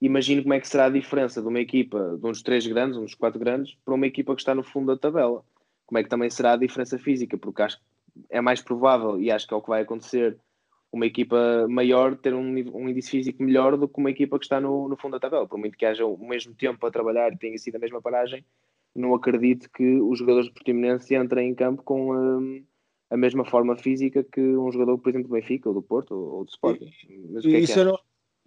S4: Imagino como é que será a diferença de uma equipa de uns três grandes, uns quatro grandes, para uma equipa que está no fundo da tabela. Como é que também será a diferença física? Porque acho que é mais provável, e acho que é o que vai acontecer, uma equipa maior ter um, um índice físico melhor do que uma equipa que está no, no fundo da tabela. Por muito que haja o mesmo tempo a trabalhar e tenha sido a mesma paragem, não acredito que os jogadores do Portimonense entrem em campo com um, a mesma forma física que um jogador, por exemplo, do Benfica, ou do Porto, ou, do Sporting.
S5: Mas o que é que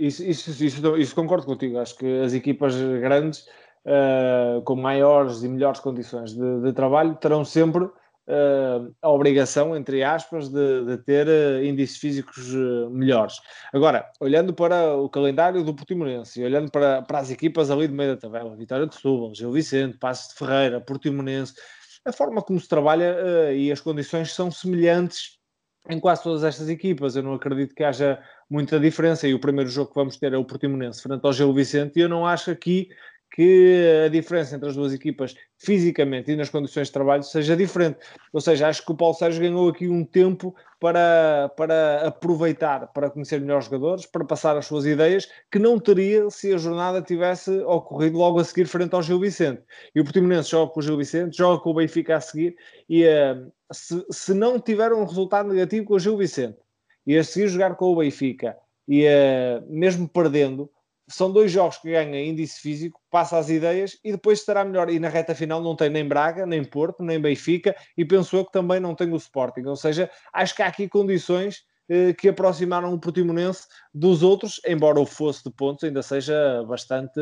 S5: isso, isso, isso, isso, concordo contigo. Acho que as equipas grandes uh, com maiores e melhores condições de, de trabalho, terão sempre uh, a obrigação, entre aspas, de, de ter uh, índices físicos melhores. Agora, olhando para o calendário do Portimonense olhando para, para as equipas ali do meio da tabela, Vitória de Setúbal, Gil Vicente, Passos de Ferreira, Portimonense, a forma como se trabalha e as condições são semelhantes em quase todas estas equipas. Eu não acredito que haja muita diferença. E o primeiro jogo que vamos ter é o Portimonense frente ao Gil Vicente. E eu não acho aqui que a diferença entre as duas equipas, fisicamente e nas condições de trabalho, seja diferente. Ou seja, acho que o Paulo Sérgio ganhou aqui um tempo para, para aproveitar, para conhecer melhores jogadores, para passar as suas ideias, que não teria se a jornada tivesse ocorrido logo a seguir frente ao Gil Vicente. E o Portimonense joga com o Gil Vicente, joga com o Benfica a seguir, e uh, se, se não tiver um resultado negativo com o Gil Vicente, e a seguir jogar com o Benfica, e uh, mesmo perdendo, são dois jogos que ganha índice físico, passa as ideias e depois estará melhor. E na reta final não tem nem Braga, nem Porto, nem Benfica e pensou que também não tem o Sporting. Ou seja, acho que há aqui condições eh, que aproximaram o Portimonense dos outros, embora o fosse de pontos ainda seja bastante,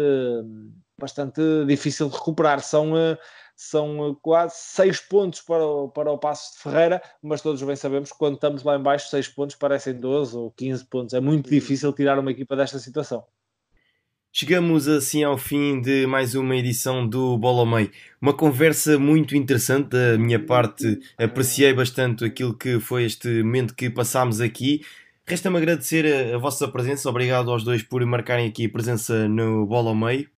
S5: bastante difícil de recuperar. São, eh, são quase seis pontos para o, para o Passo de Ferreira, mas todos bem sabemos que quando estamos lá em baixo, seis pontos parecem 12 ou 15 pontos. É muito difícil tirar uma equipa desta situação.
S3: Chegamos assim ao fim de mais uma edição do Bola ao Meio. Uma conversa muito interessante da minha parte. Apreciei bastante aquilo que foi este momento que passámos aqui. Resta-me agradecer a, a, vossa presença. Obrigado aos dois por marcarem aqui presença no Bola ao Meio.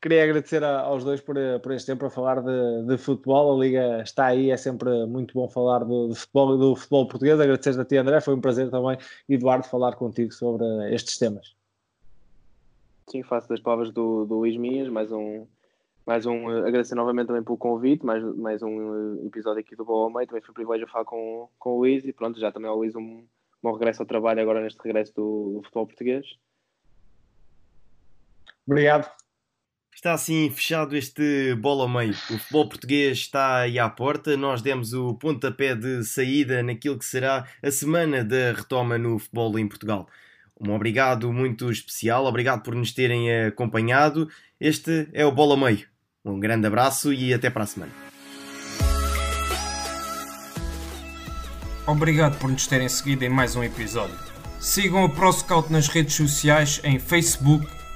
S5: Queria agradecer a, aos dois por, por este tempo a falar de, de, futebol. A Liga está aí, é sempre muito bom falar do, futebol do futebol português. Agradecer a ti, André. Foi um prazer também, Eduardo, falar contigo sobre estes temas.
S4: Sim, faço das palavras do, do Luís Minhas, mais um, mais um, eh, agradecer novamente também pelo convite, mais, mais um eh, episódio aqui do Boa ao Meio, também foi um privilégio falar com, com o Luís e pronto, já também ao Luís um bom regresso ao trabalho agora neste regresso do, do futebol português.
S5: Obrigado.
S3: Está assim fechado este bola ao meio. O futebol português está aí à porta. Nós demos o pontapé de saída naquilo que será a semana da retoma no futebol em Portugal. Um obrigado muito especial, obrigado por nos terem acompanhado. Este é o Bola Meio. Um grande abraço e até para a semana.
S2: Obrigado por nos terem seguido em mais um episódio. Sigam o ProScout nas redes sociais em Facebook,